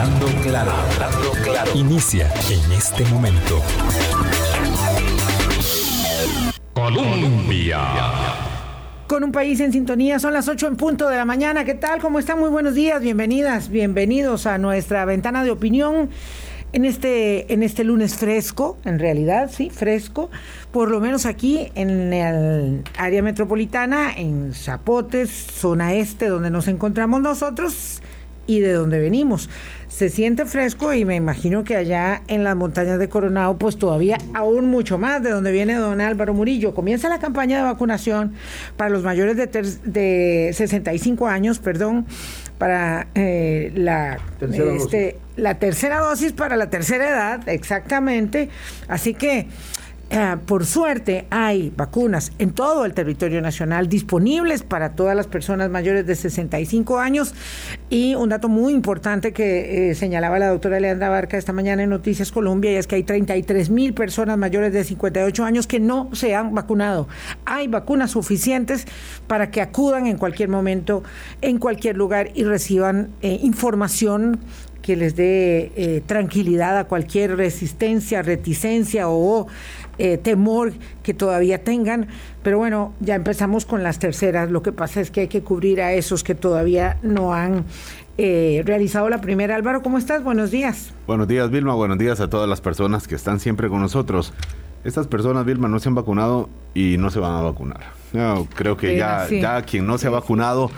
Hablando claro, hablando claro. Inicia en este momento. Colombia. Con un país en sintonía, son las 8 en punto de la mañana. ¿Qué tal? ¿Cómo están? Muy buenos días, bienvenidas, bienvenidos a nuestra ventana de opinión en este, en este lunes fresco, en realidad, sí, fresco, por lo menos aquí en el área metropolitana, en Zapotes, zona este, donde nos encontramos nosotros y de donde venimos. Se siente fresco y me imagino que allá en las montañas de Coronado, pues todavía aún mucho más, de donde viene don Álvaro Murillo. Comienza la campaña de vacunación para los mayores de, de 65 años, perdón, para eh, la, este, la tercera dosis para la tercera edad, exactamente. Así que eh, por suerte hay vacunas en todo el territorio nacional disponibles para todas las personas mayores de 65 años y un dato muy importante que eh, señalaba la doctora Leandra Barca esta mañana en Noticias Colombia y es que hay 33 mil personas mayores de 58 años que no se han vacunado. Hay vacunas suficientes para que acudan en cualquier momento, en cualquier lugar y reciban eh, información que les dé tranquilidad a cualquier resistencia, reticencia o eh, temor que todavía tengan. Pero bueno, ya empezamos con las terceras. Lo que pasa es que hay que cubrir a esos que todavía no han eh, realizado la primera. Álvaro, ¿cómo estás? Buenos días. Buenos días, Vilma. Buenos días a todas las personas que están siempre con nosotros. Estas personas, Vilma, no se han vacunado y no se van a vacunar. creo que ya, ya quien no se ha vacunado...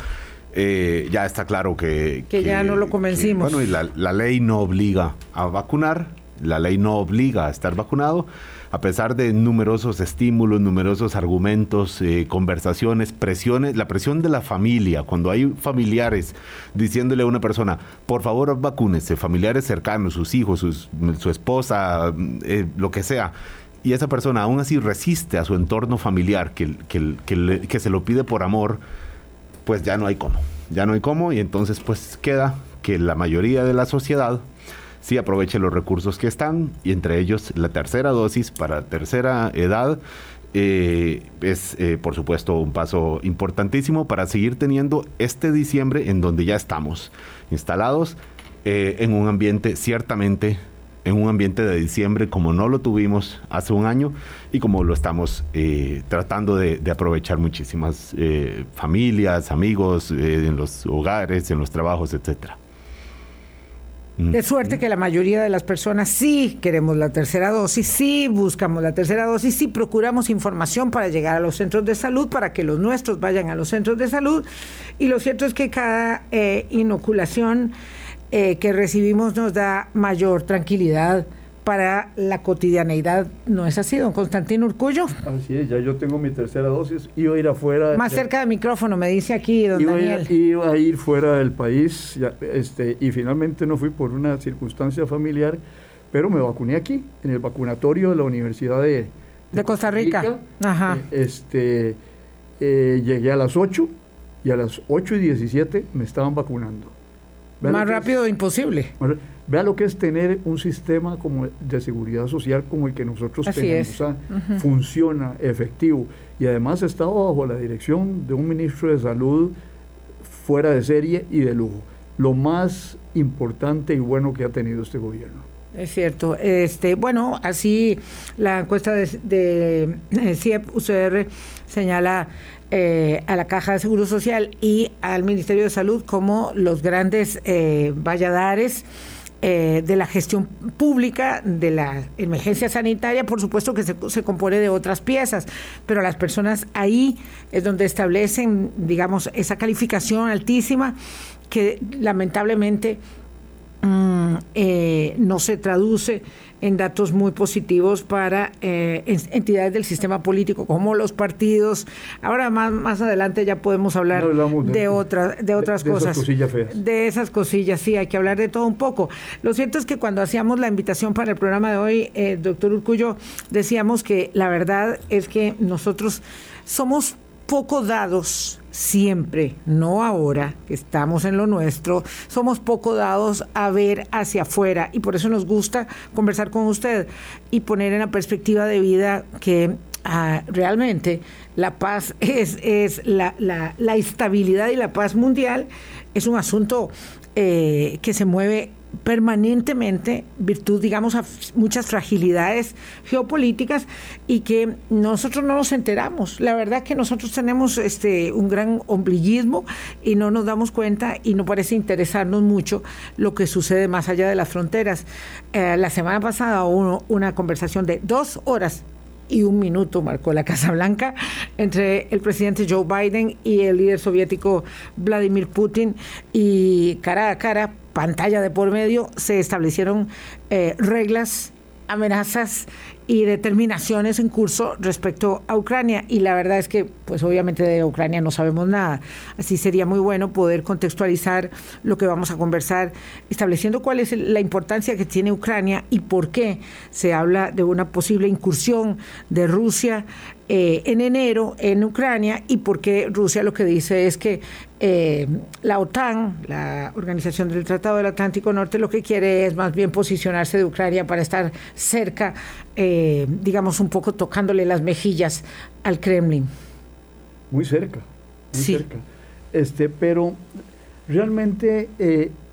Eh, ya está claro que, que, ya no lo convencimos. bueno, y la, la, ley no obliga a vacunar, la ley no obliga a estar vacunado, a pesar de numerosos estímulos, numerosos argumentos, eh, conversaciones, presiones, la presión de la familia, cuando hay familiares diciéndole a una persona, por favor vacúnese, familiares cercanos, sus hijos, su esposa, eh, lo que sea, y esa persona aún así resiste a su entorno familiar que, que se lo pide por amor, pues ya no hay cómo, ya no hay cómo, y entonces pues queda que la mayoría de la sociedad sí aproveche los recursos que están y entre ellos la tercera dosis para tercera edad. Eh, es eh, por supuesto un paso importantísimo para seguir teniendo este diciembre en donde ya estamos instalados eh, en un ambiente ciertamente en un ambiente de diciembre como no lo tuvimos hace un año y como lo estamos tratando de, aprovechar muchísimas familias, amigos, en los hogares, en los trabajos, etcétera. De suerte que la mayoría de las personas sí queremos la tercera dosis, sí buscamos la tercera dosis, sí procuramos información para llegar a los centros de salud, para que los nuestros vayan a los centros de salud. Y lo cierto es que cada eh, inoculación eh, que recibimos nos da mayor tranquilidad para la cotidianeidad. ¿No es así, don Constantino Urcullo? Así es, ya yo tengo mi tercera dosis, iba a ir afuera. Más cerca del micrófono, me dice aquí, don Daniel. iba a ir fuera del país este, y finalmente no fui por una circunstancia familiar, pero me vacuné aquí, en el vacunatorio de la Universidad de, de, Costa Rica. Ajá. Eh, este, eh, llegué a las 8 y a las 8 y 17 me estaban vacunando. Más rápido imposible. Vea lo que es tener un sistema como de seguridad social como el que nosotros tenemos. Funciona, efectivo. Y además estaba bajo la dirección de un ministro de salud fuera de serie y de lujo. Lo más importante y bueno que ha tenido este gobierno. Es cierto. Este, bueno, así la encuesta de, de, de CIEP UCR señala eh, a la Caja de Seguro Social y al Ministerio de Salud como los grandes eh, valladares eh, de la gestión pública de la emergencia sanitaria, por supuesto que se, se, compone de otras piezas, pero las personas ahí es donde establecen, digamos, esa calificación altísima que lamentablemente Mm, eh, no se traduce en datos muy positivos para eh, entidades del sistema político como los partidos. Ahora más, más adelante ya podemos hablar de, otras de otras cosas. De esas cosillas feas. De esas cosillas, sí, hay que hablar de todo un poco. Lo cierto es que cuando hacíamos la invitación para el programa de hoy, eh, doctor Urcullo, decíamos que la verdad es que nosotros somos poco dados siempre, no ahora, que estamos en lo nuestro, somos poco dados a ver hacia afuera. Y por eso nos gusta conversar con usted y poner en la perspectiva de vida que ah, realmente la paz es, es la, la, estabilidad y la paz mundial es un asunto eh, que se mueve permanentemente, virtud, digamos, a muchas fragilidades geopolíticas y que nosotros no nos enteramos. La verdad que nosotros tenemos este un gran ombliguismo y no nos damos cuenta y no parece interesarnos mucho lo que sucede más allá de las fronteras. Eh, la semana pasada hubo una conversación de dos horas y un minuto marcó la Casa Blanca entre el presidente Joe Biden y el líder soviético Vladimir Putin y cara a cara, pantalla de por medio, se establecieron eh, reglas, amenazas y determinaciones en curso respecto a Ucrania. Y la verdad es que, pues obviamente de Ucrania no sabemos nada. Así sería muy bueno poder contextualizar lo que vamos a conversar, estableciendo cuál es la importancia que tiene Ucrania y por qué se habla de una posible incursión de Rusia eh, en enero en Ucrania y porque Rusia lo que dice es que eh, la OTAN, la Organización del Tratado del Atlántico Norte, lo que quiere es más bien posicionarse de Ucrania para estar cerca, eh, digamos, un poco tocándole las mejillas al Kremlin. Muy cerca, muy cerca. Este, pero realmente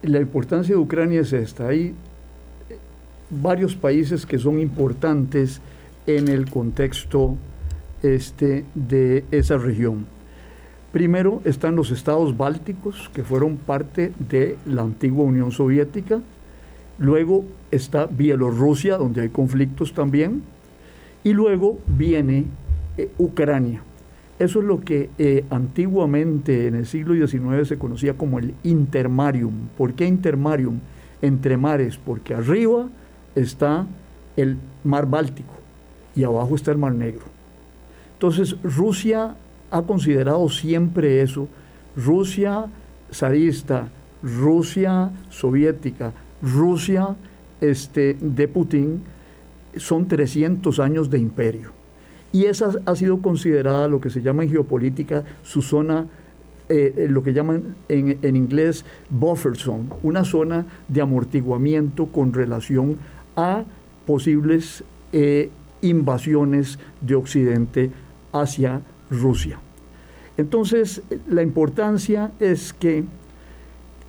la importancia de Ucrania es esta. Hay varios países que son importantes en el contexto este, de esa región. Primero están los estados bálticos, que fueron parte de la antigua Unión Soviética. Luego está Bielorrusia, donde hay conflictos también. Y luego viene eh, Ucrania. Eso es lo que eh, antiguamente en el siglo XIX se conocía como el intermarium. ¿Por qué intermarium? Entre mares, porque arriba está el mar Báltico y abajo está el mar Negro. Entonces Rusia ha considerado siempre eso. Rusia zarista, Rusia soviética, Rusia este, de Putin, son 300 años de imperio. Y esa ha sido considerada lo que se llama en geopolítica su zona, eh, lo que llaman en, inglés buffer zone, una zona de amortiguamiento con relación a posibles eh, invasiones de Occidente hacia Rusia. Entonces, la importancia es que,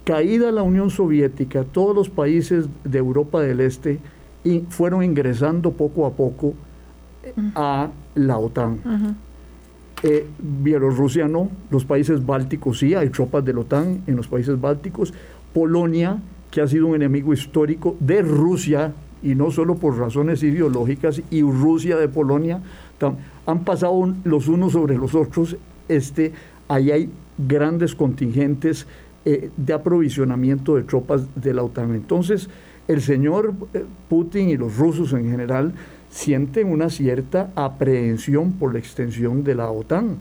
caída la Unión Soviética, todos los países de Europa del Este fueron ingresando poco a poco a la OTAN. Eh, Bielorrusia no, los países bálticos sí, hay tropas de la OTAN en los países bálticos. Polonia, que ha sido un enemigo histórico de Rusia, y no solo por razones ideológicas, y Rusia de Polonia han pasado los unos sobre los otros, este, ahí hay grandes contingentes eh, de aprovisionamiento de tropas de la OTAN. Entonces, el señor eh, Putin y los rusos en general sienten una cierta aprehensión por la extensión de la OTAN.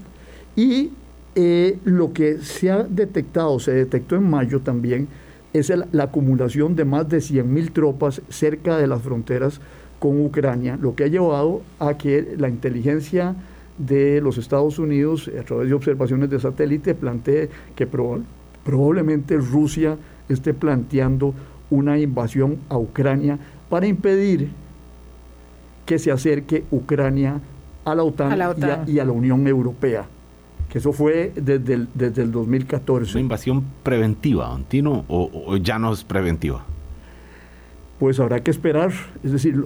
Y eh, lo que se ha detectado, se detectó en mayo también, es la acumulación de más de 100.000 tropas cerca de las fronteras con Ucrania, lo que ha llevado a que la inteligencia de los Estados Unidos, a través de observaciones de satélite, plantee que probablemente Rusia esté planteando una invasión a Ucrania para impedir que se acerque Ucrania a la OTAN, Y, a, la Unión Europea. Que eso fue desde el, desde el 2014. ¿Una invasión preventiva, Antino, o ya no es preventiva? Pues habrá que esperar, es decir,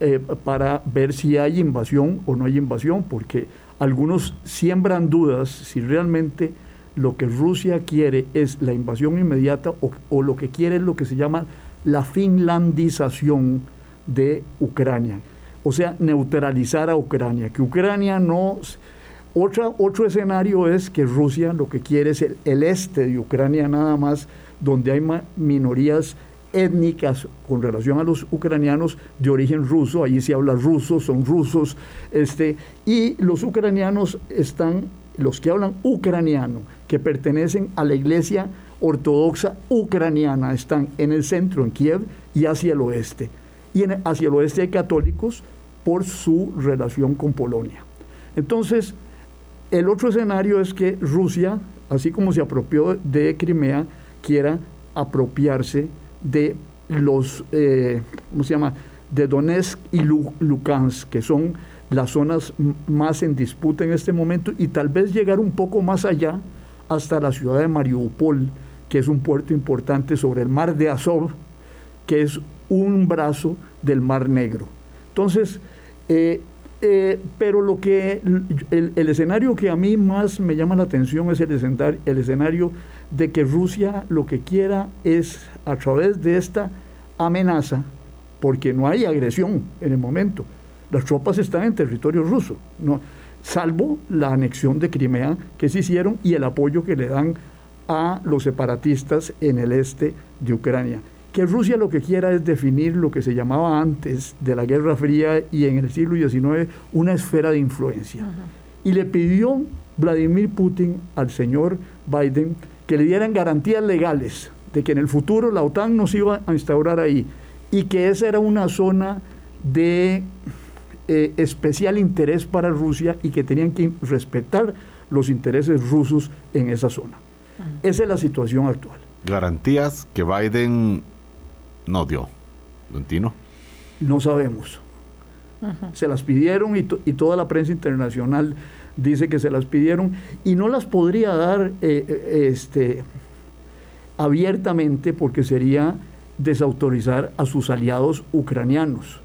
eh, para ver si hay invasión o no hay invasión, porque algunos siembran dudas si realmente lo que Rusia quiere es la invasión inmediata o, lo que quiere es lo que se llama la finlandización de Ucrania, o sea, neutralizar a Ucrania, que Ucrania no... Otra, otro escenario es que Rusia lo que quiere es el este de Ucrania nada más, donde hay minorías étnicas con relación a los ucranianos de origen ruso, allí se habla ruso, son rusos, este, y los ucranianos están, los que hablan ucraniano, que pertenecen a la iglesia ortodoxa ucraniana, están en el centro, en Kiev, y hacia el oeste. Y hacia el oeste hay católicos por su relación con Polonia. Entonces, el otro escenario es que Rusia, así como se apropió de Crimea, quiera apropiarse de los, eh, ¿cómo se llama?, de Donetsk y Lukansk, que son las zonas más en disputa en este momento, y tal vez llegar un poco más allá hasta la ciudad de Mariupol, que es un puerto importante sobre el mar de Azov, que es un brazo del Mar Negro. Entonces, eh, eh, pero lo que el, escenario que a mí más me llama la atención es el el escenario de que Rusia lo que quiera es a través de esta amenaza, porque no hay agresión en el momento, las tropas están en territorio ruso, no, salvo la anexión de Crimea que se hicieron y el apoyo que le dan a los separatistas en el este de Ucrania. Que Rusia lo que quiera es definir lo que se llamaba antes de la Guerra Fría y en el siglo XIX una esfera de influencia. Y le pidió Vladimir Putin al señor Biden que le dieran garantías legales de que en el futuro la OTAN no se iba a instaurar ahí y que esa era una zona de eh, especial interés para Rusia y que tenían que respetar los intereses rusos en esa zona. Esa es la situación actual. Garantías que Biden no dio, Tino. No sabemos. Se las pidieron y, y, toda la prensa internacional dice que se las pidieron y no las podría dar eh, eh, este, abiertamente porque sería desautorizar a sus aliados ucranianos.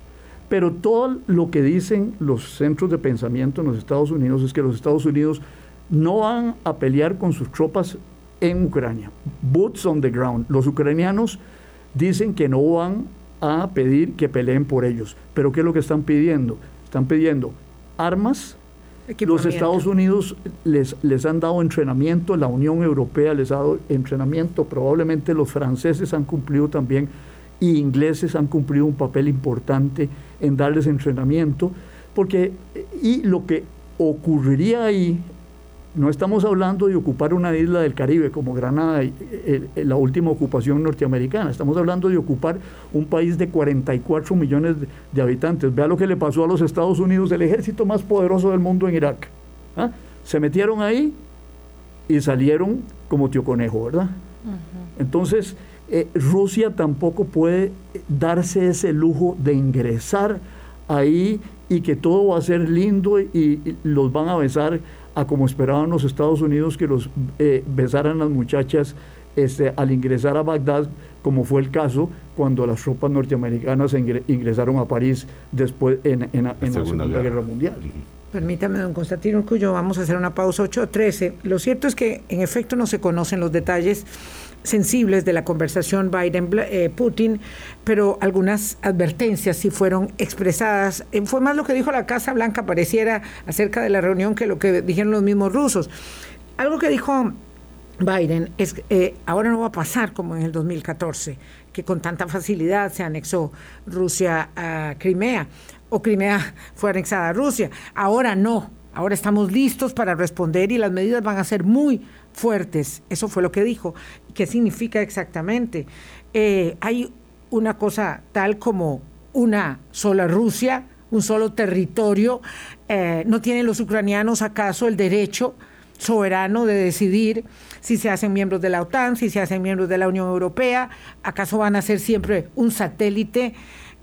Pero todo lo que dicen los centros de pensamiento en los Estados Unidos es que los Estados Unidos no van a pelear con sus tropas en Ucrania. Boots on the ground. Los ucranianos dicen que no van a pedir que peleen por ellos. Pero ¿qué es lo que están pidiendo? Están pidiendo armas. Los Estados Unidos les, les han dado entrenamiento, la Unión Europea les ha dado entrenamiento, probablemente los franceses han cumplido también y ingleses han cumplido un papel importante en darles entrenamiento, porque y lo que ocurriría ahí no estamos hablando de ocupar una isla del Caribe como Granada, y, eh, eh, la última ocupación norteamericana. Estamos hablando de ocupar un país de 44 millones de, habitantes. Vea lo que le pasó a los Estados Unidos, el ejército más poderoso del mundo en Irak. ¿ah? Se metieron ahí y salieron como tío conejo, ¿verdad? Entonces, eh, Rusia tampoco puede darse ese lujo de ingresar ahí y que todo va a ser lindo y los van a besar a como esperaban los Estados Unidos que los eh, besaran las muchachas este, al ingresar a Bagdad, como fue el caso cuando las tropas norteamericanas ingresaron a París después en, la Segunda, Guerra. Mundial. Permítame, don Constantino Cuyo, vamos a hacer una pausa 8.13. Lo cierto es que en efecto no se conocen los detalles sensibles de la conversación Biden-Putin, eh, pero algunas advertencias sí fueron expresadas. Eh, fue más lo que dijo la Casa Blanca, pareciera, acerca de la reunión que lo que dijeron los mismos rusos. Algo que dijo Biden es eh, ahora no va a pasar como en el 2014, que con tanta facilidad se anexó Rusia a Crimea o Crimea fue anexada a Rusia. Ahora no, ahora estamos listos para responder y las medidas van a ser muy fuertes. Eso fue lo que dijo. ¿Qué significa exactamente? Eh, hay una cosa tal como una sola Rusia, un solo territorio. Eh, ¿No tienen los ucranianos acaso el derecho soberano de decidir si se hacen miembros de la OTAN, si se hacen miembros de la Unión Europea? ¿Acaso van a ser siempre un satélite?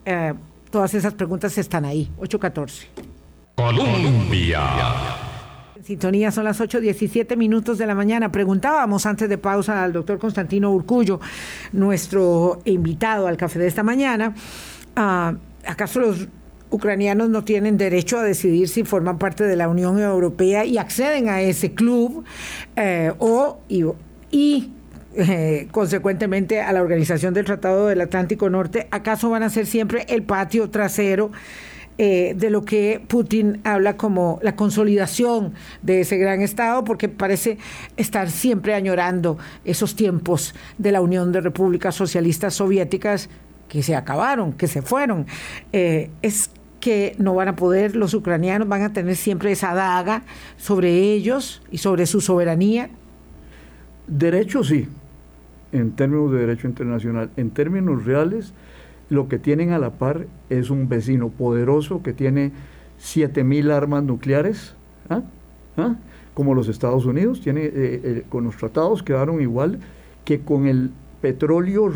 Eh, todas esas preguntas están ahí. 814. Colombia sintonía, son las 8.17 minutos de la mañana. Preguntábamos antes de pausa al doctor Constantino Urcullo, nuestro invitado al café de esta mañana, ah, ¿acaso los ucranianos no tienen derecho a decidir si forman parte de la Unión Europea y acceden a ese club eh, o y, eh, consecuentemente a la Organización del Tratado del Atlántico Norte, ¿acaso van a ser siempre el patio trasero? Eh, de lo que Putin habla como la consolidación de ese gran Estado, porque parece estar siempre añorando esos tiempos de la Unión de Repúblicas Socialistas Soviéticas que se acabaron, que se fueron. Eh, es que no van a poder, los ucranianos van a tener siempre esa daga sobre ellos y sobre su soberanía. Derecho sí, en términos de derecho internacional. En términos reales, lo que tienen a la par es un vecino poderoso que tiene 7.000 armas nucleares, ¿ah? ¿Ah? como los Estados Unidos, tiene, eh, eh, con los tratados quedaron igual que con el petróleo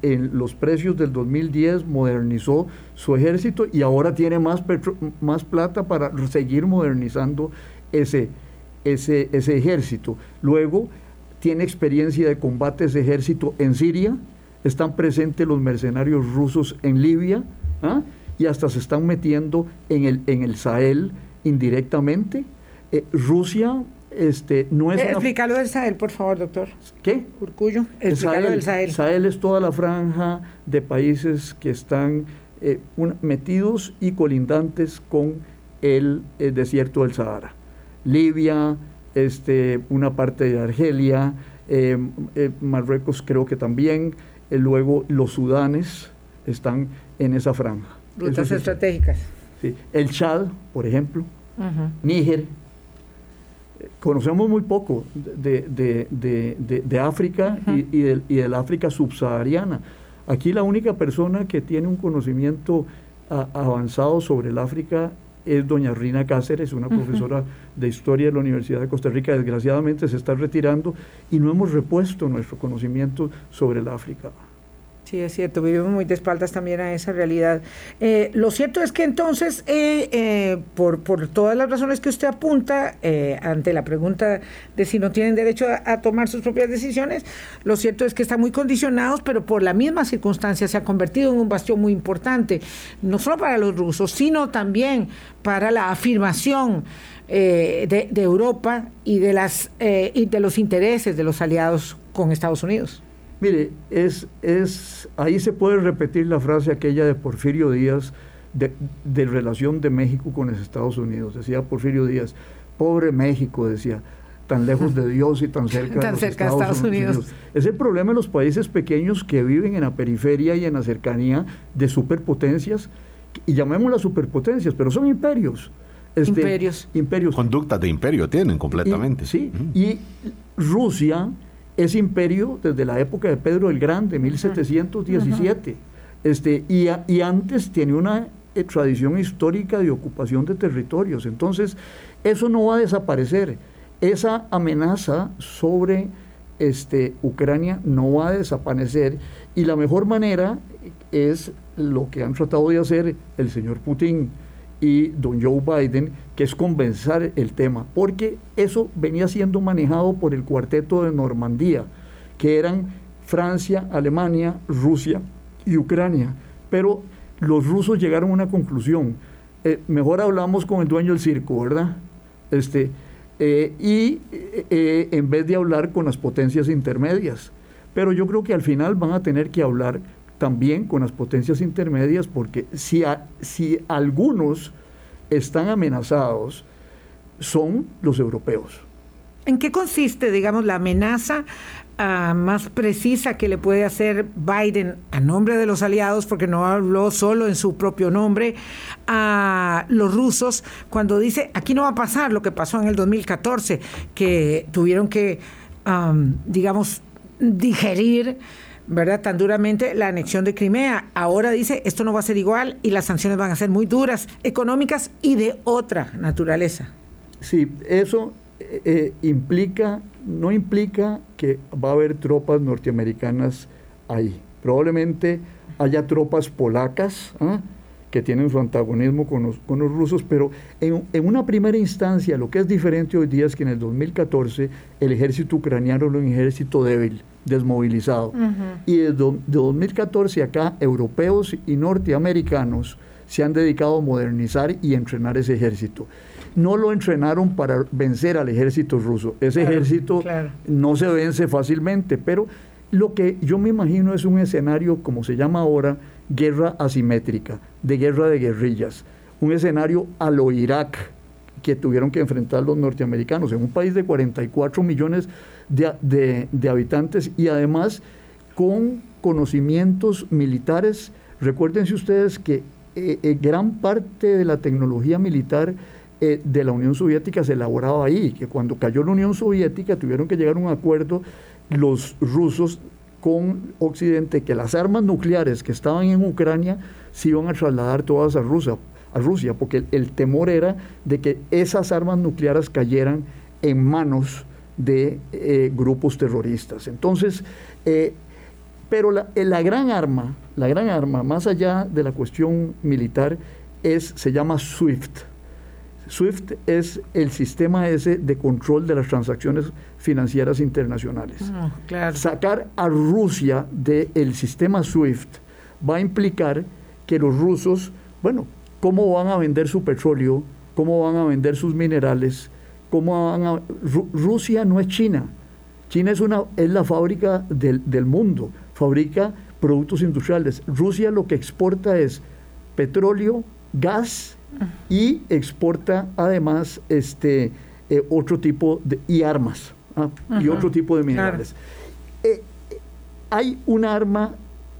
en los precios del 2010 modernizó su ejército y ahora tiene más, más plata para seguir modernizando ese, ese, ese ejército. Luego tiene experiencia de combates de ejército en Siria, están presentes los mercenarios rusos en Libia ¿ah? y hasta se están metiendo en el, en el Sahel indirectamente. Eh, Rusia este, no es... Eh, explícalo del Sahel, por favor, doctor. ¿Qué? Urcullo, el Sahel, del Sahel. Sahel es toda la franja de países que están eh, metidos y colindantes con el, desierto del Sahara. Libia, este, una parte de Argelia, eh, Marruecos creo que también, luego los Sudanes están en esa franja. Rutas estratégicas. Sí. El Chad, por ejemplo, Níger, conocemos muy poco de, África y, y, del, África subsahariana. Aquí la única persona que tiene un conocimiento avanzado sobre el África es doña Rina Cáceres, una profesora de historia de la Universidad de Costa Rica. Desgraciadamente se está retirando y no hemos repuesto nuestro conocimiento sobre el África. Sí, es cierto, vivimos muy de espaldas también a esa realidad. Eh, lo cierto es que entonces, eh, eh, por, todas las razones que usted apunta, ante la pregunta de si no tienen derecho a, tomar sus propias decisiones, lo cierto es que están muy condicionados, pero por la misma circunstancia se ha convertido en un bastión muy importante, no solo para los rusos, sino también para la afirmación. de, de, Europa y de, las, y de los intereses de los aliados con Estados Unidos. Mire, es, es, ahí se puede repetir la frase aquella de Porfirio Díaz de, relación de México con los Estados Unidos. Decía Porfirio Díaz, pobre México, decía, tan lejos de Dios y tan cerca, de, los Estados, Unidos. Es el problema de los países pequeños que viven en la periferia y en la cercanía de superpotencias, y llamémoslas superpotencias, pero son imperios. Este, imperios. imperios. Conductas de imperio tienen completamente. sí, y Rusia es imperio desde la época de Pedro el Grande, 1717. este, y, y, antes tiene una eh, tradición histórica de ocupación de territorios. Entonces, eso no va a desaparecer. Esa amenaza sobre este, Ucrania no va a desaparecer y la mejor manera es lo que han tratado de hacer el señor Putin y don Joe Biden, que es convencer el tema, porque eso venía siendo manejado por el cuarteto de Normandía, que eran Francia, Alemania, Rusia y Ucrania. Pero los rusos llegaron a una conclusión. Eh, mejor hablamos con el dueño del circo, ¿verdad? Este, eh, y eh, en vez de hablar con las potencias intermedias. Pero yo creo que al final van a tener que hablar también con las potencias intermedias, porque si, si algunos están amenazados, son los europeos. ¿En qué consiste, digamos, la amenaza ah, más precisa que le puede hacer Biden a nombre de los aliados, porque no habló solo en su propio nombre, a los rusos cuando dice, aquí no va a pasar lo que pasó en el 2014, que tuvieron que, digamos, digerir ¿verdad? Tan duramente la anexión de Crimea. Ahora dice, esto no va a ser igual y las sanciones van a ser muy duras, económicas y de otra naturaleza. Sí, eso eh, eh, implica, no implica que va a haber tropas norteamericanas ahí. Probablemente haya tropas polacas ¿ah? Que tienen su antagonismo con los, con los rusos, pero en, en, una primera instancia lo que es diferente hoy día es que en el 2014 el ejército ucraniano era un ejército débil desmovilizado. Y desde de 2014 acá, europeos y norteamericanos se han dedicado a modernizar y entrenar ese ejército. No lo entrenaron para vencer al ejército ruso. Ese ejército no se vence fácilmente, pero lo que yo me imagino es un escenario, como se llama ahora, guerra asimétrica, de guerra de guerrillas. Un escenario a lo Irak que tuvieron que enfrentar los norteamericanos en un país de 44 millones de, habitantes y además con conocimientos militares. Recuérdense ustedes que eh, eh, gran parte de la tecnología militar eh, de la Unión Soviética se elaboraba ahí, que cuando cayó la Unión Soviética tuvieron que llegar a un acuerdo los rusos con Occidente que las armas nucleares que estaban en Ucrania se iban a trasladar todas a Rusia, a Rusia porque el temor era de que esas armas nucleares cayeran en manos de eh, grupos terroristas. Entonces, eh, pero la, eh, la, gran arma, la gran arma, más allá de la cuestión militar, es, se llama SWIFT. SWIFT es el sistema ese de control de las transacciones financieras internacionales. Ah, Sacar a Rusia del sistema SWIFT va a implicar que los rusos, bueno, ¿cómo van a vender su petróleo? ¿Cómo van a vender sus minerales? ¿Cómo van a... Rusia no es China. China es, una, es la fábrica del, del mundo, fabrica productos industriales. Rusia lo que exporta es petróleo, gas y exporta además este, eh, otro tipo de, y armas ¿ah? y otro tipo de minerales. Eh, hay un arma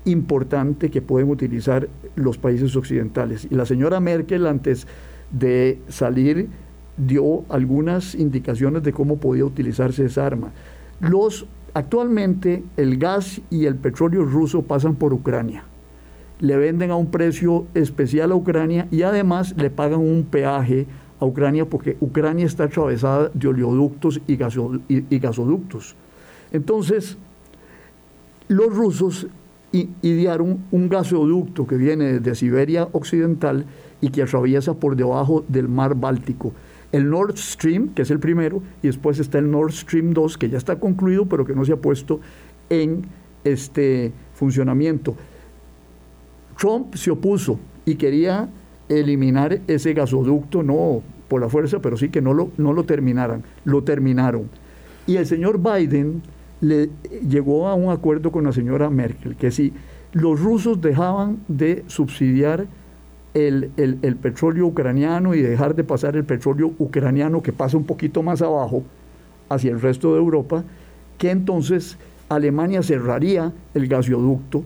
importante que pueden utilizar los países occidentales y la señora Merkel antes de salir dio algunas indicaciones de cómo podía utilizarse esa arma. Los actualmente el gas y el petróleo ruso pasan por Ucrania le venden a un precio especial a Ucrania y además le pagan un peaje a Ucrania porque Ucrania está atravesada de oleoductos y, gasoductos. Entonces, los rusos idearon un gasoducto que viene desde Siberia Occidental y que atraviesa por debajo del mar Báltico. El Nord Stream, que es el primero, y después está el Nord Stream 2, que ya está concluido, pero que no se ha puesto en este funcionamiento. Trump se opuso y quería eliminar ese gasoducto, no por la fuerza, pero sí que no lo, no lo terminaran. Lo terminaron. Y el señor Biden le llegó a un acuerdo con la señora Merkel, que si los rusos dejaban de subsidiar el, el, petróleo ucraniano y dejar de pasar el petróleo ucraniano que pasa un poquito más abajo hacia el resto de Europa, que entonces Alemania cerraría el gasoducto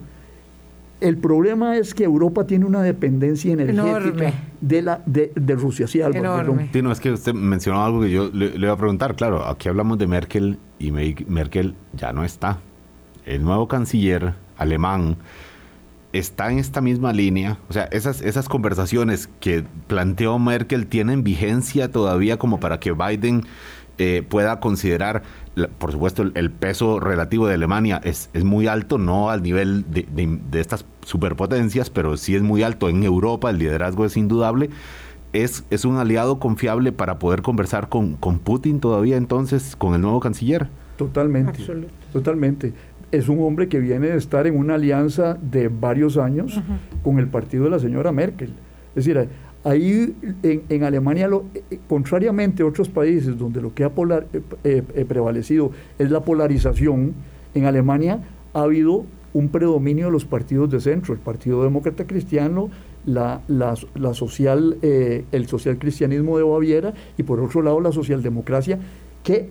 el problema es que Europa tiene una dependencia energética de la de, Rusia. Sí, Enorme. Sí, no, es que usted mencionó algo que yo le, le, iba a preguntar. Claro, aquí hablamos de Merkel y Merkel ya no está. El nuevo canciller alemán está en esta misma línea. O sea, esas, esas conversaciones que planteó Merkel tienen vigencia todavía como para que Biden eh, pueda considerar, por supuesto, el, peso relativo de Alemania es, es muy alto, no al nivel de, de, estas superpotencias, pero sí es muy alto en Europa, el liderazgo es indudable. Es, es un aliado confiable para poder conversar con, con Putin todavía entonces, con el nuevo canciller. Totalmente. Totalmente es un hombre que viene de estar en una alianza de varios años con el partido de la señora Merkel. Es decir, Ahí en, Alemania, lo, eh, contrariamente a otros países donde lo que ha polar, eh, eh, prevalecido es la polarización, en Alemania ha habido un predominio de los partidos de centro, el Partido Demócrata Cristiano, la, la, social, el social cristianismo de Baviera y por otro lado la socialdemocracia, que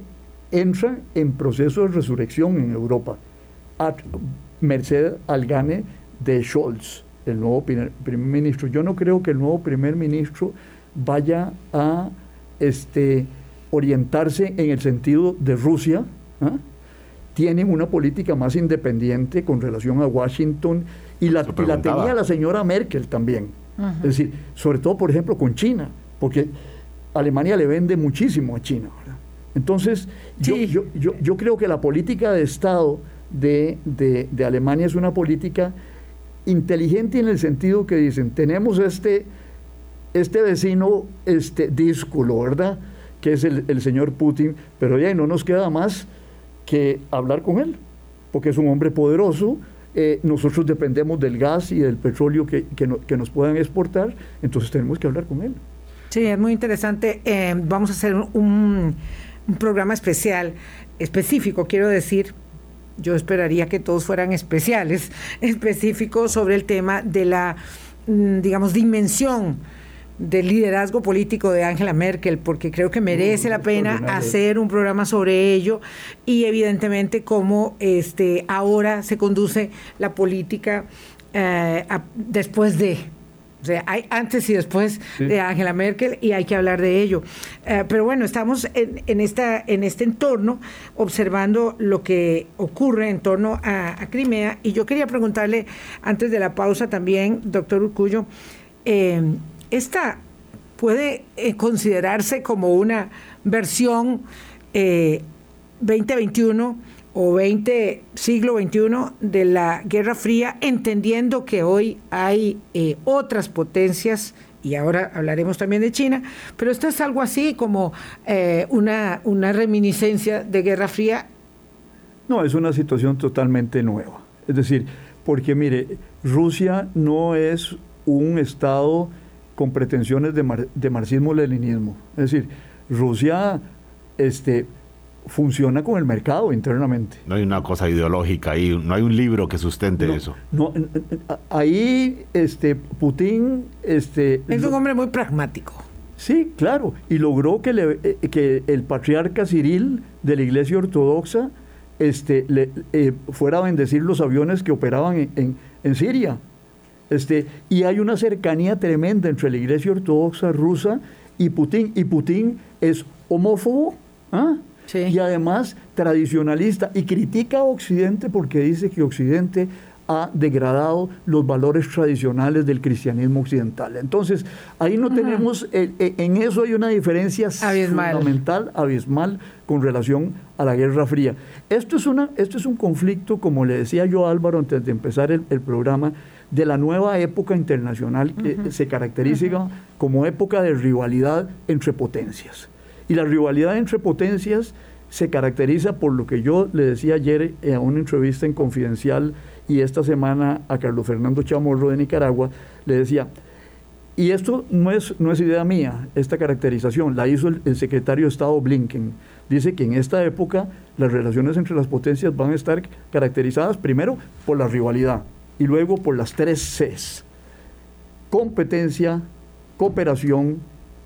entra en proceso de resurrección en Europa, a merced al gane de Scholz el nuevo primer, ministro. Yo no creo que el nuevo primer ministro vaya a este, orientarse en el sentido de Rusia. ¿ah? Tienen una política más independiente con relación a Washington y la, la tenía la señora Merkel también. Es decir, sobre todo, por ejemplo, con China, porque Alemania le vende muchísimo a China. Entonces, yo, yo, yo, creo que la política de Estado de, de, de Alemania es una política inteligente en el sentido que dicen, tenemos este, este vecino este, dísculo, ¿verdad? Que es el, señor Putin, pero ya no nos queda más que hablar con él, porque es un hombre poderoso, eh, nosotros dependemos del gas y del petróleo que, que, nos puedan exportar, entonces tenemos que hablar con él. Sí, es muy interesante. Eh, vamos a hacer un programa especial, específico, quiero decir, yo esperaría que todos fueran especiales, específicos sobre el tema de la, mm, digamos, dimensión del liderazgo político de Angela Merkel, porque creo que merece la pena hacer un programa sobre ello y evidentemente cómo este, ahora se conduce la política eh, después de o sea, hay antes y después de Angela Merkel y hay que hablar de ello. Eh, pero bueno, estamos en, esta, en este entorno observando lo que ocurre en torno a, Crimea. Y yo quería preguntarle, antes de la pausa también, doctor Urcullo, eh, ¿esta puede eh, considerarse como una versión 2021 o o 20, siglo XXI de la Guerra Fría, entendiendo que hoy hay eh, otras potencias y ahora hablaremos también de China, pero esto es algo así como eh, una, una reminiscencia de Guerra Fría. No, es una situación totalmente nueva. Es decir, porque mire, Rusia no es un Estado con pretensiones de, de marxismo-leninismo. Es decir, Rusia este, funciona con el mercado internamente. No hay una cosa ideológica ahí, no hay un libro que sustente eso. No, ahí este, Putin... Este, es un hombre muy pragmático. Sí, claro, y logró que, le, eh, que el patriarca Cyril de la Iglesia Ortodoxa este, le, eh, fuera a bendecir los aviones que operaban en, en, Siria. Este, y hay una cercanía tremenda entre la Iglesia Ortodoxa rusa y Putin. Y Putin es homófobo, ¿ah? Y además tradicionalista y critica a Occidente porque dice que Occidente ha degradado los valores tradicionales del cristianismo occidental. Entonces, ahí no tenemos, eh, eh, en eso hay una diferencia fundamental, abismal, con relación a la Guerra Fría. Esto es, una, esto es un conflicto, como le decía yo a Álvaro antes de empezar el, programa, de la nueva época internacional que se caracteriza como época de rivalidad entre potencias. Y la rivalidad entre potencias se caracteriza por lo que yo le decía ayer en una entrevista en Confidencial y esta semana a Carlos Fernando Chamorro de Nicaragua, le decía, y esto no es, no es idea mía, esta caracterización, la hizo el, secretario de Estado Blinken. Dice que en esta época las relaciones entre las potencias van a estar caracterizadas primero por la rivalidad y luego por las tres Cs, competencia, cooperación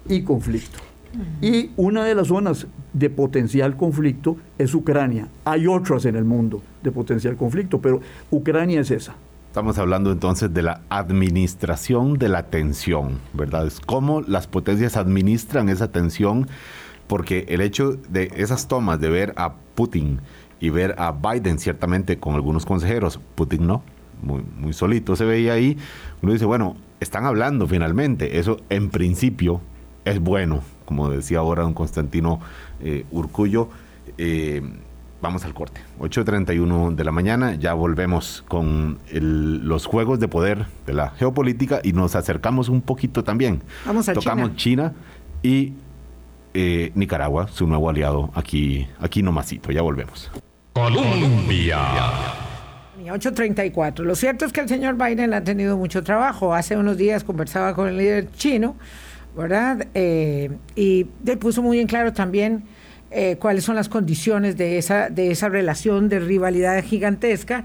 y conflicto. Y una de las zonas de potencial conflicto es Ucrania. Hay otras en el mundo de potencial conflicto, pero Ucrania es esa. Estamos hablando entonces de la administración de la tensión, ¿verdad? Es cómo las potencias administran esa tensión, porque el hecho de esas tomas de ver a Putin y ver a Biden, ciertamente con algunos consejeros, Putin no, muy, muy solito se veía ahí, uno dice, bueno, están hablando finalmente, eso en principio es bueno, como decía ahora don Constantino eh, Urcullo. Eh, vamos al corte. 8.31 de la mañana, ya volvemos con los juegos de poder de la geopolítica y nos acercamos un poquito también. Vamos a Tocamos China, y eh, Nicaragua, su nuevo aliado, aquí, aquí nomasito. Ya volvemos. Colombia. 8.34. Lo cierto es que el señor Biden ha tenido mucho trabajo. Hace unos días conversaba con el líder chino ¿verdad? Eh, y le puso muy en claro también eh, cuáles son las condiciones de esa, de esa relación de rivalidad gigantesca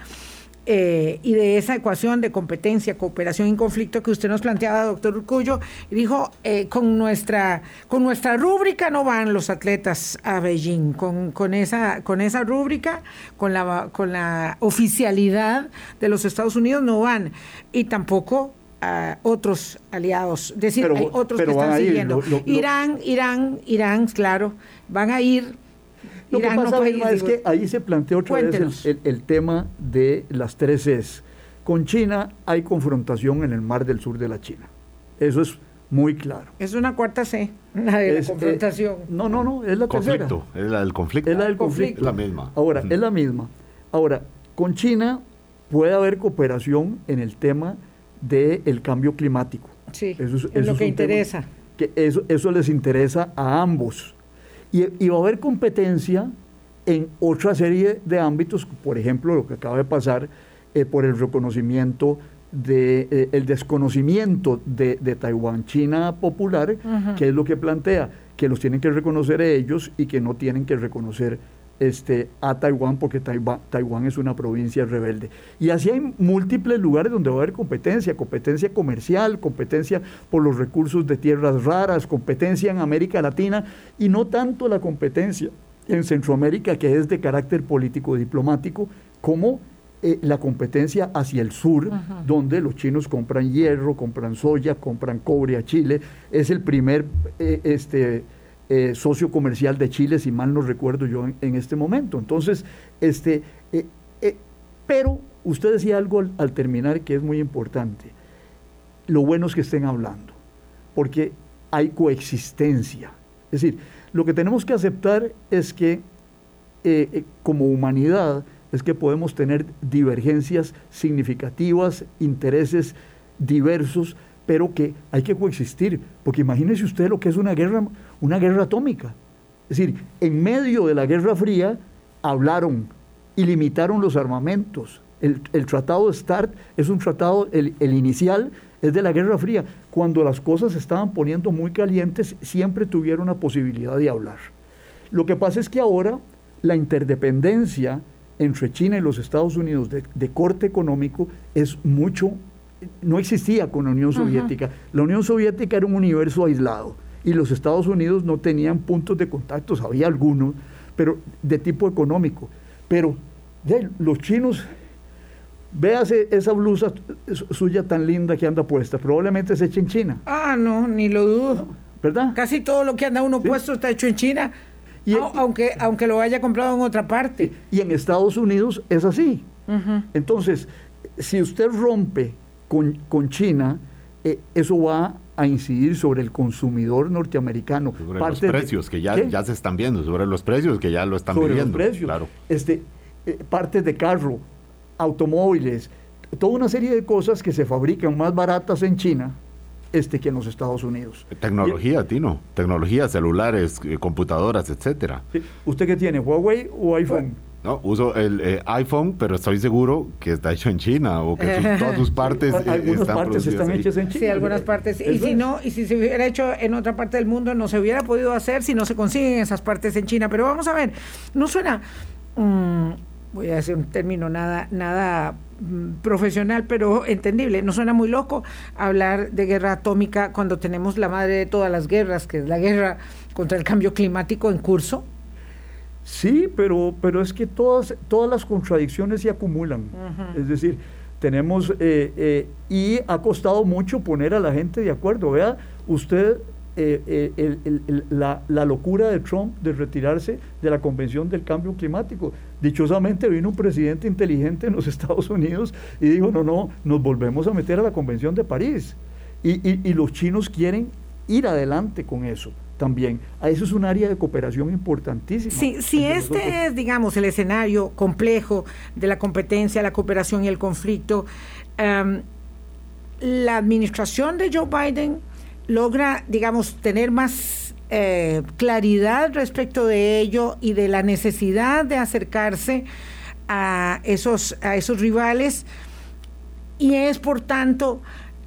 eh, y de esa ecuación de competencia, cooperación y conflicto que usted nos planteaba, doctor Urcullo, y dijo, con, nuestra, con nuestra rúbrica no van los atletas a Beijing, con, con, esa, con esa rúbrica, con la, con la oficialidad de los Estados Unidos no van, y tampoco a otros aliados, es decir, hay otros que están siguiendo. Irán, Irán, Irán, claro, van a ir. Lo que pasa, es que ahí se planteó otra vez el, tema de las tres es. Con China hay confrontación en el mar del sur de la China. Eso es muy claro. Es una cuarta C, la de la eh, confrontación. no, no, no, es la conflicto, Es la del conflicto. Es la del conflicto. La misma. Ahora, es la misma. Ahora, con China puede haber cooperación en el tema del cambio climático. Sí, eso es, lo que interesa. Que eso, eso les interesa a ambos. Y, va a haber competencia en otra serie de ámbitos, por ejemplo, lo que acaba de pasar eh, por el reconocimiento de eh, el desconocimiento de, Taiwán, China popular, que es lo que plantea, que los tienen que reconocer ellos y que no tienen que reconocer este, a Taiwán porque Taiwán, es una provincia rebelde. Y así hay múltiples lugares donde va a haber competencia, competencia comercial, competencia por los recursos de tierras raras, competencia en América Latina y no tanto la competencia en Centroamérica que es de carácter político diplomático como eh, la competencia hacia el sur, donde los chinos compran hierro, compran soya, compran cobre a Chile, es el primer eh, este, eh, socio comercial de Chile, si mal no recuerdo yo en, este momento. Entonces, este, eh, eh, pero usted decía algo al, terminar que es muy importante. Lo bueno es que estén hablando, porque hay coexistencia. Es decir, lo que tenemos que aceptar es que como humanidad es que podemos tener divergencias significativas, intereses diversos, pero que hay que coexistir, porque imagínese usted lo que es una guerra, una guerra atómica. Es decir, en medio de la Guerra Fría hablaron y limitaron los armamentos. El, tratado de START es un tratado, el, el inicial es de la Guerra Fría. Cuando las cosas se estaban poniendo muy calientes, siempre tuvieron la posibilidad de hablar. Lo que pasa es que ahora la interdependencia entre China y los Estados Unidos de, corte económico es mucho, no existía con la Unión Soviética. La Unión Soviética era un universo aislado y los Estados Unidos no tenían puntos de contacto, había algunos, pero de tipo económico. Pero los chinos, véase esa blusa suya tan linda que anda puesta, probablemente es hecha en China. Ah, no, ni lo dudo. ¿Verdad? Casi todo lo que anda uno puesto está hecho en China. Y, aunque, aunque lo haya comprado en otra parte. Y en Estados Unidos es así. Entonces, si usted rompe con, con China, eh, eso va a incidir sobre el consumidor norteamericano. Sobre los precios que ya, ya se están viendo, sobre los precios que ya lo están sobre viendo. Los precios. Claro. Este, eh, partes de carro, automóviles, toda una serie de cosas que se fabrican más baratas en China este que en los Estados Unidos. Tecnología, Tino. Tecnología, celulares, eh, computadoras, etcétera. ¿Usted qué tiene, Huawei o iPhone? No, uso el eh, iPhone, pero estoy seguro que está hecho en China o que todas sus partes eh, algunas están partes están hechas en China. Sí, algunas partes. Y si no, y si se hubiera hecho en otra parte del mundo, no se hubiera podido hacer si no se consiguen esas partes en China. Pero vamos a ver, no suena, mm, voy a decir un término nada, nada mm, profesional, pero entendible. No suena muy loco hablar de guerra atómica cuando tenemos la madre de todas las guerras, que es la guerra contra el cambio climático en curso. Sí, pero, pero es que todas, todas las contradicciones se acumulan. Es decir, tenemos, eh, eh, y ha costado mucho poner a la gente de acuerdo. Vea, usted, eh, la, la, locura de Trump de retirarse de la Convención del Cambio Climático. Dichosamente vino un presidente inteligente en los Estados Unidos y dijo, no, no, nos volvemos a meter a la Convención de París. y, y los chinos quieren ir adelante con eso también. A eso es un área de cooperación importantísima. Sí, si este es, digamos, el escenario complejo de la competencia, la cooperación y el conflicto, em, la administración de Joe Biden logra, digamos, tener más eh, claridad respecto de ello y de la necesidad de acercarse a esos, a esos rivales y es, por tanto,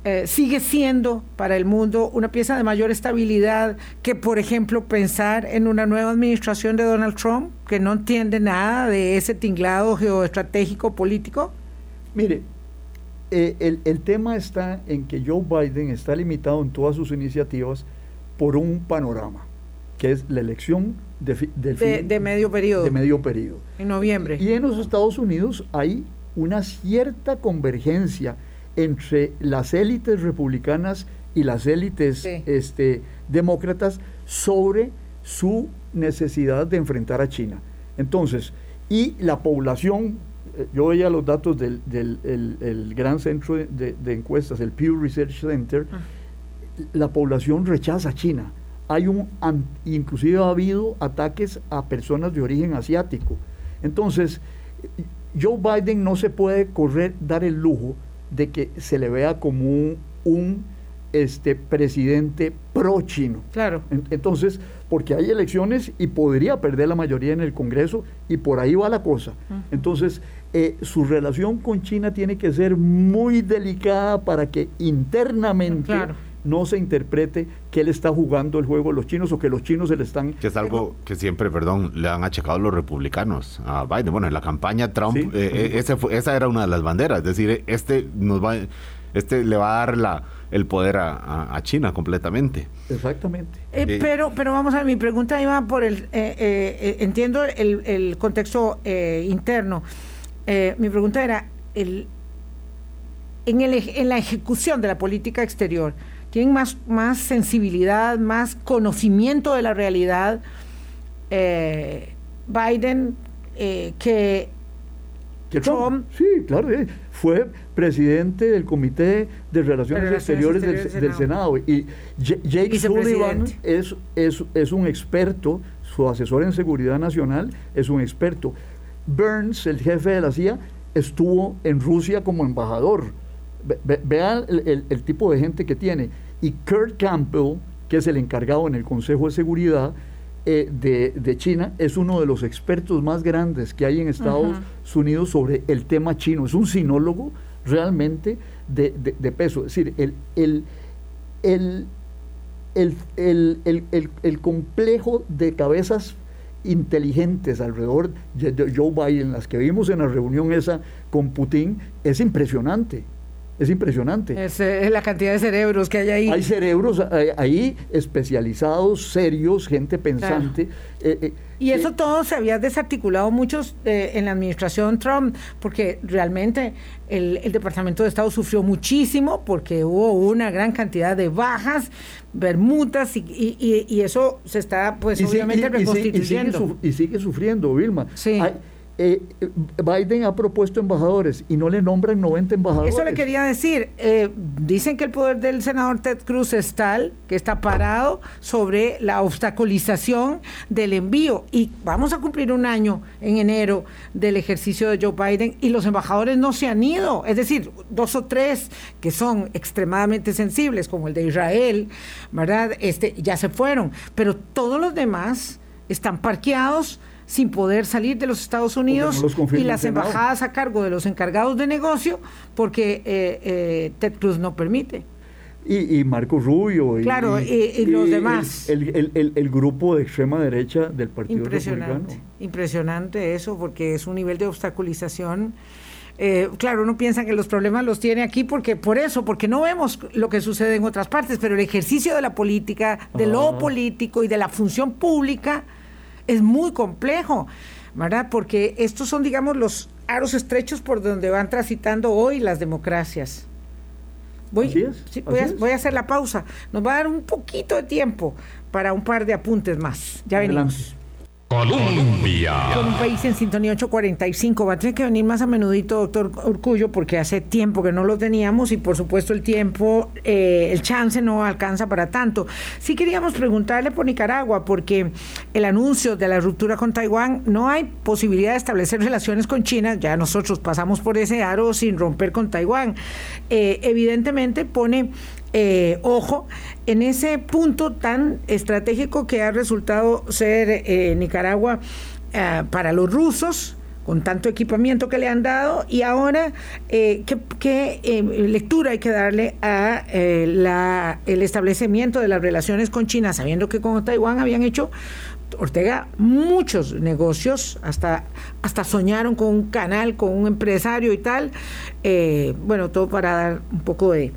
eh, sigue siendo para el mundo una pieza de mayor estabilidad que, por ejemplo, pensar en una nueva administración de Donald Trump que no entiende nada de ese tinglado geoestratégico político? Mire, eh, el, tema está en que Joe Biden está limitado en todas sus iniciativas por un panorama, que es la elección de, de, medio periodo. De medio periodo. En noviembre. Y en los Estados Unidos hay una cierta convergencia entre las élites republicanas y las élites este, demócratas sobre su necesidad de enfrentar a China. Entonces, y la población, eh, yo veía los datos del, gran centro de, encuestas, el Pew Research Center, ah. la población rechaza a China. Hay un, inclusive ha habido ataques a personas de origen asiático. Entonces, Joe Biden no se puede correr, dar el lujo de que se le vea como un, este, presidente pro-chino. Claro. Entonces, porque hay elecciones y podría perder la mayoría en el Congreso y por ahí va la cosa. Entonces, eh, su relación con China tiene que ser muy delicada para que internamente no se interprete que él está jugando el juego de los chinos o que los chinos se le están... Que es algo que siempre, perdón, le han achacado los republicanos a Biden. Bueno, en la campaña Trump, eh, eh, esa era una de las banderas, es decir, este nos va... Este le va a dar la, el poder a, China completamente. Exactamente. Eh, pero, pero vamos a ver, mi pregunta iba por el, entiendo el, el contexto interno. mi pregunta era, el, en, el, en la ejecución de la política exterior, tienen más, más sensibilidad, más conocimiento de la realidad eh, Biden eh, que, Trump. Sí, claro, eh, fue presidente del Comité de Relaciones, Exteriores, del, Senado. Y Jake Sullivan es, es, es, un experto su asesor en seguridad nacional, es un experto. Burns, el jefe de la CIA, estuvo en Rusia como embajador. Vean el, tipo de gente que tiene. Y Kurt Campbell, que es el encargado en el Consejo de Seguridad eh, de, China, es uno de los expertos más grandes que hay en Estados Unidos sobre el tema chino. Es un sinólogo realmente de, peso. Es decir, el, el, el, el, complejo de cabezas inteligentes alrededor de Joe Biden, las que vimos en la reunión esa con Putin, es impresionante. Es impresionante. Es, la cantidad de cerebros que hay ahí. Hay cerebros eh, ahí especializados, serios, gente pensante. Eh, eh, y eso todo se había desarticulado muchos en la administración Trump, porque realmente el, Departamento de Estado sufrió muchísimo porque hubo una gran cantidad de bajas, bermudas, y, eso se está, pues, obviamente reconstituyendo. Y sigue, sufriendo, Vilma. Sí. Eh, Biden ha propuesto embajadores y no le nombran 90 embajadores. Eso le quería decir. Eh, dicen que el poder del senador Ted Cruz es tal que está parado sobre la obstaculización del envío. Y vamos a cumplir un año en enero del ejercicio de Joe Biden y los embajadores no se han ido. Es decir, dos o tres que son extremadamente sensibles, como el de Israel, ¿verdad? Este, ya se fueron. Pero todos los demás están parqueados sin poder salir de los Estados Unidos y las embajadas a cargo de los encargados de negocio porque eh, eh, Ted Cruz no permite. Y, Marco Rubio. Y, claro, y, los demás. El, grupo de extrema derecha del Partido Impresionante, impresionante eso, porque es un nivel de obstaculización. Eh, claro, uno piensa que los problemas los tiene aquí porque por eso, porque no vemos lo que sucede en otras partes, pero el ejercicio de la política, de lo ah. político y de la función pública es muy complejo, ¿verdad? Porque estos son, digamos, los aros estrechos por donde van transitando hoy las democracias. Voy, voy, a, hacer la pausa. Nos va a dar un poquito de tiempo para un par de apuntes más. Ya venimos. Colombia. Con un país en sintonía 845. Va a tener que venir más a menudito, doctor Urcullo, porque hace tiempo que no lo teníamos y por supuesto el tiempo, eh, el chance no alcanza para tanto. Sí queríamos preguntarle por Nicaragua, porque el anuncio de la ruptura con Taiwán, no hay posibilidad de establecer relaciones con China, ya nosotros pasamos por ese aro sin romper con Taiwán. Eh, evidentemente pone eh, ojo, en ese punto tan estratégico que ha resultado ser eh, Nicaragua eh, para los rusos, con tanto equipamiento que le han dado, y ahora, ¿qué, lectura hay que darle a la, el establecimiento de las relaciones con China, sabiendo que con Taiwán habían hecho Ortega muchos negocios, hasta, hasta soñaron con un canal, con un empresario y tal, bueno, todo para dar un poco de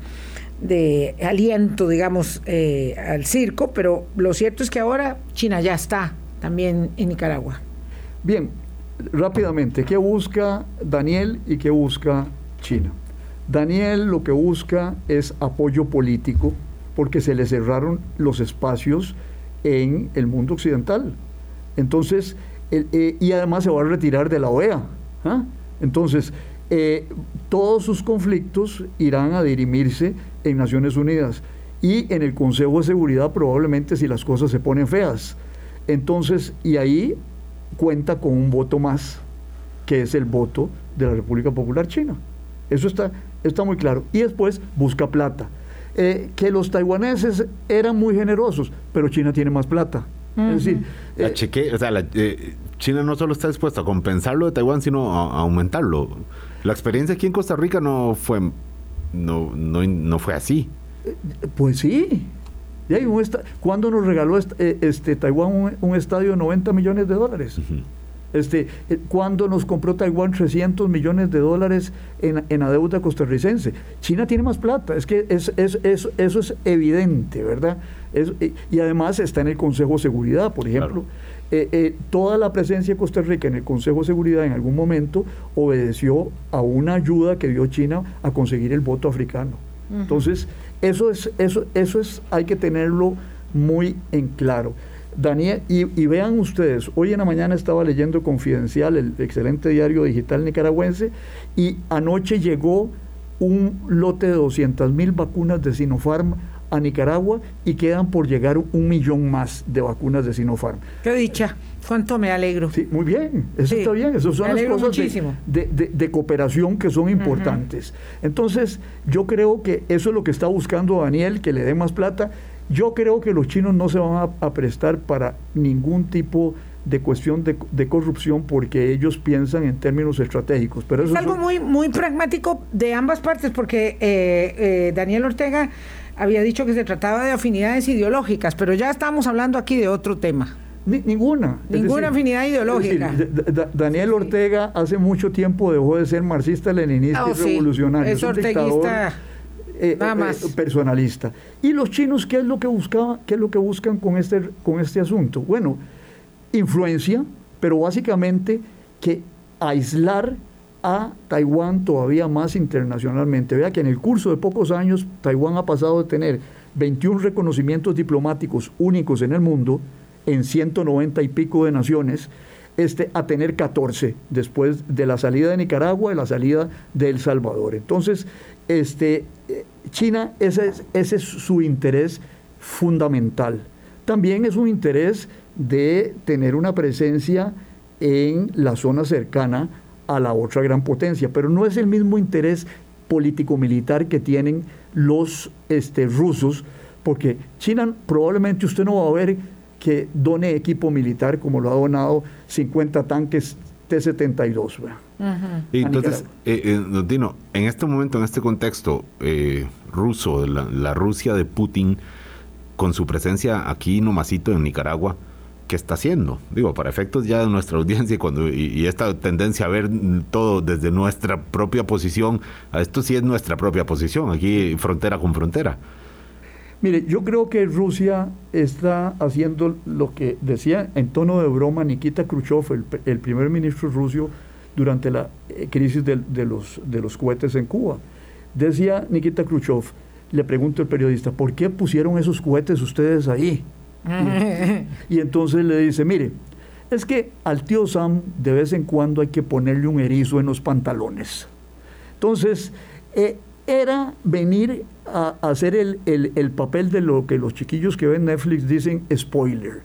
de aliento, digamos, eh, al circo, pero lo cierto es que ahora China ya está también en Nicaragua. Bien, rápidamente, ¿qué busca Daniel y qué busca China? Daniel lo que busca es apoyo político porque se le cerraron los espacios en el mundo occidental. Entonces, eh, y además se va a retirar de la OEA. ¿ah? Entonces, eh, todos sus conflictos irán a dirimirse en Naciones Unidas y en el Consejo de Seguridad probablemente si las cosas se ponen feas. Entonces, y ahí cuenta con un voto más, que es el voto de la República Popular China. Eso está, está muy claro. Y después busca plata. Eh, que los taiwaneses eran muy generosos, pero China tiene más plata. Es decir, eh, China no solo está dispuesta a compensarlo de Taiwán, sino a aumentarlo. La experiencia aquí en Costa Rica no fue, no, no, fue así. Pues sí. ¿Cuándo nos regaló este, este Taiwán un, estadio de 90 millones de dólares? Este, eh, cuando nos compró Taiwán 300 millones de dólares en, en, la deuda costarricense. China tiene más plata, es que es, es, eso es evidente, ¿verdad? y además está en el Consejo de Seguridad, por ejemplo. Eh, eh, toda la presencia de Costa Rica en el Consejo de Seguridad en algún momento obedeció a una ayuda que dio China a conseguir el voto africano. Entonces, eso es, eso, eso es, hay que tenerlo muy en claro. Daniel, y, vean ustedes, hoy en la mañana estaba leyendo Confidencial, el excelente diario digital nicaragüense, y anoche llegó un lote de 200 mil vacunas de Sinopharm a Nicaragua y quedan por llegar un millón más de vacunas de Sinopharm. Qué dicha. ¿Cuánto me alegro? Sí, muy bien, eso está bien, eso son las cosas de, cooperación que son importantes. Entonces, yo creo que eso es lo que está buscando Daniel, que le dé más plata. Yo creo que los chinos no se van a, prestar para ningún tipo de cuestión de, corrupción porque ellos piensan en términos estratégicos. Pero es algo muy, muy pragmático de ambas partes, porque eh, eh, Daniel Ortega había dicho que se trataba de afinidades ideológicas, pero ya estamos hablando aquí de otro tema ninguna. Ninguna afinidad ideológica. Daniel Ortega hace mucho tiempo dejó de ser marxista, leninista y oh, revolucionario. Es, orteguista. Eh, nada eh, personalista. ¿Y los chinos qué es lo que buscaban, qué es lo que buscan con este, con este asunto? Bueno, influencia, pero básicamente que aislar a Taiwán todavía más internacionalmente. Vea que en el curso de pocos años Taiwán ha pasado de tener 21 reconocimientos diplomáticos únicos en el mundo en 190 y pico de naciones, este, a tener 14 después de la salida de Nicaragua y la salida de El Salvador. Entonces, este, China, ese es, ese es su interés fundamental. También es un interés de tener una presencia en la zona cercana a la otra gran potencia, pero no es el mismo interés político-militar que tienen los este, rusos, porque China probablemente usted no va a ver que done equipo militar como lo ha donado 50 tanques T-72. Y entonces, eh, eh, Dino, en este momento, en este contexto eh, ruso, la, la, Rusia de Putin, con su presencia aquí nomasito en Nicaragua, ¿qué está haciendo? Digo, para efectos ya de nuestra audiencia y, cuando, y, esta tendencia a ver todo desde nuestra propia posición, esto sí es nuestra propia posición, aquí frontera con frontera. Mire, yo creo que Rusia está haciendo lo que decía en tono de broma Nikita Khrushchev, el, primer ministro ruso, durante la eh, crisis de, los, de los cohetes en Cuba. Decía Nikita Khrushchev, le pregunto al periodista, ¿por qué pusieron esos cohetes ustedes ahí? y, entonces le dice, mire, es que al tío Sam de vez en cuando hay que ponerle un erizo en los pantalones. Entonces, eh, era venir a, hacer el, papel de lo que los chiquillos que ven Netflix dicen spoiler,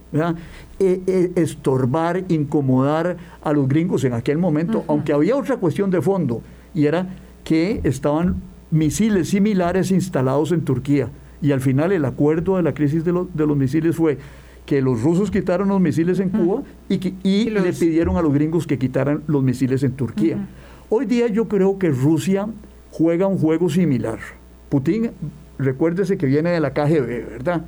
e, e, estorbar, incomodar a los gringos en aquel momento, aunque había otra cuestión de fondo, y era que estaban misiles similares instalados en Turquía. Y al final el acuerdo de la crisis de, los misiles fue que los rusos quitaron los misiles en Cuba y, que, le pidieron a los gringos que quitaran los misiles en Turquía. Hoy día yo creo que Rusia juega un juego similar. Putin, recuérdese que viene de la KGB, ¿verdad?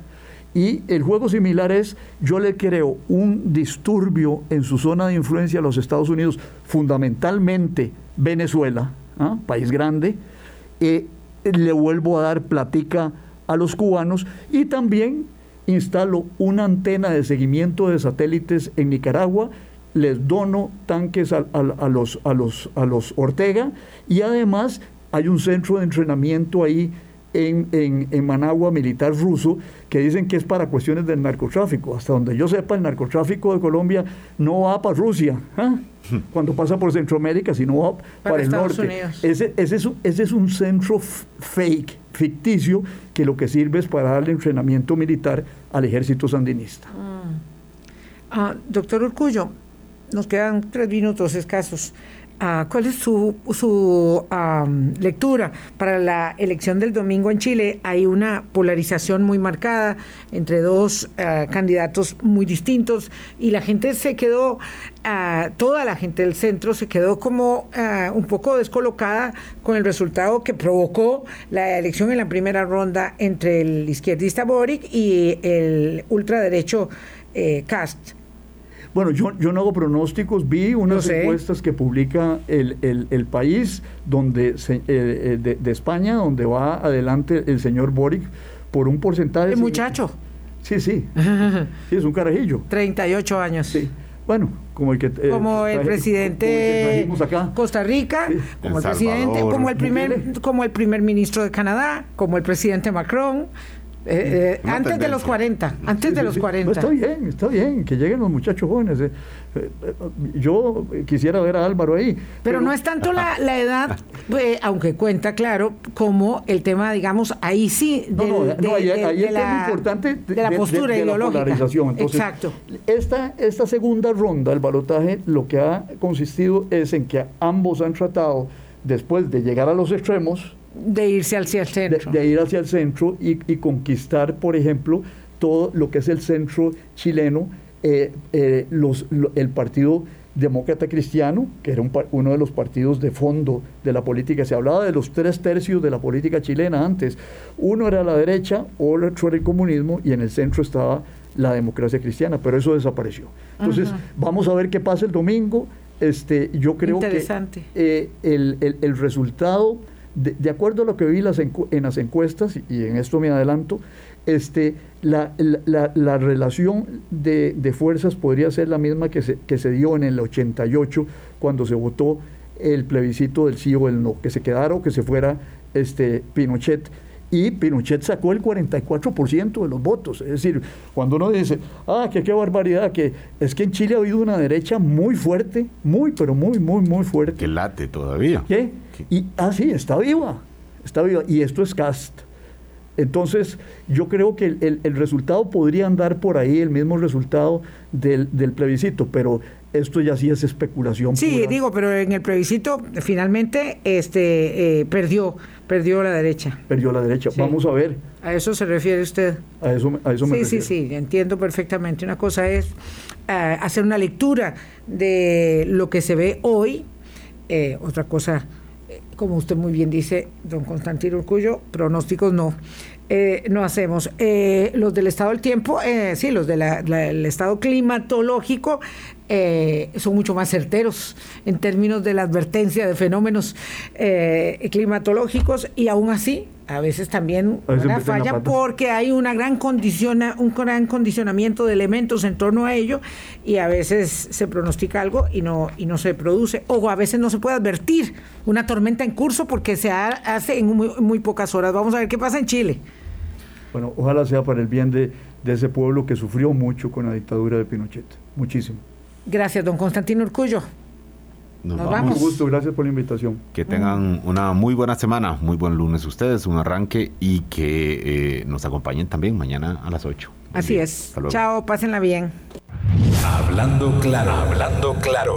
Y el juego similar es, yo le creo un disturbio en su zona de influencia a los Estados Unidos, fundamentalmente Venezuela, ¿ah? país grande, eh, le vuelvo a dar platica a los cubanos y también instalo una antena de seguimiento de satélites en Nicaragua, les dono tanques a, los, a, los, a los Ortega y además hay un centro de entrenamiento ahí en, en, Managua militar ruso que dicen que es para cuestiones del narcotráfico. Hasta donde yo sepa, el narcotráfico de Colombia no va para Rusia. ¿ah? Cuando pasa por Centroamérica, sino va para, el norte. Ese, ese, es, ese, es, un centro fake, ficticio, que lo que sirve es para darle entrenamiento militar al ejército sandinista. Mm. Ah, doctor Urcullo, nos quedan tres minutos escasos. Ah, ¿Cuál es su, su lectura para la elección del domingo en Chile? Hay una polarización muy marcada entre dos ah, candidatos muy distintos y la gente se quedó, ah, toda la gente del centro se quedó como un poco descolocada con el resultado que provocó la elección en la primera ronda entre el izquierdista Boric y el ultraderecho eh, Cast. Bueno, yo, yo no hago pronósticos, vi unas encuestas que publica el, el, país donde eh, eh, de, España, donde va adelante el señor Boric por un porcentaje. El muchacho. Sí, sí. sí, es un carajillo. 38 años. Sí. Bueno, como el que eh, como el presidente acá. Costa Rica, como el, presidente, como el primer, como el primer ministro de Canadá, como el presidente Macron. Eh, eh, antes de los 40, antes de los 40. está bien, está bien, que lleguen los muchachos jóvenes. Eh, yo quisiera ver a Álvaro ahí. Pero, no es tanto la, edad, aunque cuenta, claro, como el tema, digamos, ahí sí, de, la, importante de, la postura ideológica. Exacto. Esta, esta segunda ronda, el balotaje, lo que ha consistido es en que ambos han tratado, después de llegar a los extremos, de irse hacia el centro. De, ir hacia el centro y, conquistar, por ejemplo, todo lo que es el centro chileno, eh, eh, los, el Partido Demócrata Cristiano, que era uno de los partidos de fondo de la política. Se hablaba de los tres tercios de la política chilena antes. Uno era la derecha, otro era el comunismo y en el centro estaba la democracia cristiana, pero eso desapareció. Entonces, vamos a ver qué pasa el domingo. Este, yo creo que eh, el, el, el resultado de, acuerdo a lo que vi las en las encuestas, y en esto me adelanto, este, la, la, relación de, de, fuerzas podría ser la misma que se, que se dio en el 88 cuando se votó el plebiscito del sí o el no, que se quedara o que se fuera este, Pinochet y Pinochet sacó el 44% de los votos. Es decir, cuando uno dice, ah, que qué barbaridad, que es que en Chile ha habido una derecha muy fuerte, muy, pero muy, muy, muy fuerte. Que late todavía. ¿Qué? Y, ah, sí, está viva, está viva. Y esto es cast. Entonces, yo creo que el, el, resultado podría andar por ahí, el mismo resultado del, del plebiscito, pero esto ya sí es especulación. Sí, digo, pero en el plebiscito finalmente este eh, perdió, perdió la derecha. Perdió la derecha. Vamos a ver. ¿A eso se refiere usted? A eso, a eso me Sí, sí, sí, entiendo perfectamente. Una cosa es eh, hacer una lectura de lo que se ve hoy, eh, otra cosa, como usted muy bien dice, don Constantino Urcullo, pronósticos no. Eh, no hacemos. Eh, los del estado del tiempo, eh, sí, los del estado climatológico son mucho más certeros en términos de la advertencia de fenómenos climatológicos y aún así a veces también una falla porque hay una gran condiciona, un gran condicionamiento de elementos en torno a ello y a veces se pronostica algo y no y no se produce o a veces no se puede advertir una tormenta en curso porque se hace en muy pocas horas. Vamos a ver qué pasa en Chile. Bueno, ojalá sea para el bien de, ese pueblo que sufrió mucho con la dictadura de Pinochet. Muchísimo. Gracias, don Constantino Urcullo. Nos, vamos. Un gusto, gracias por la invitación. Que tengan una muy buena semana, muy buen lunes ustedes, un arranque y que eh, nos acompañen también mañana a las 8. Así es. Chao, pásenla bien. Hablando claro, hablando claro.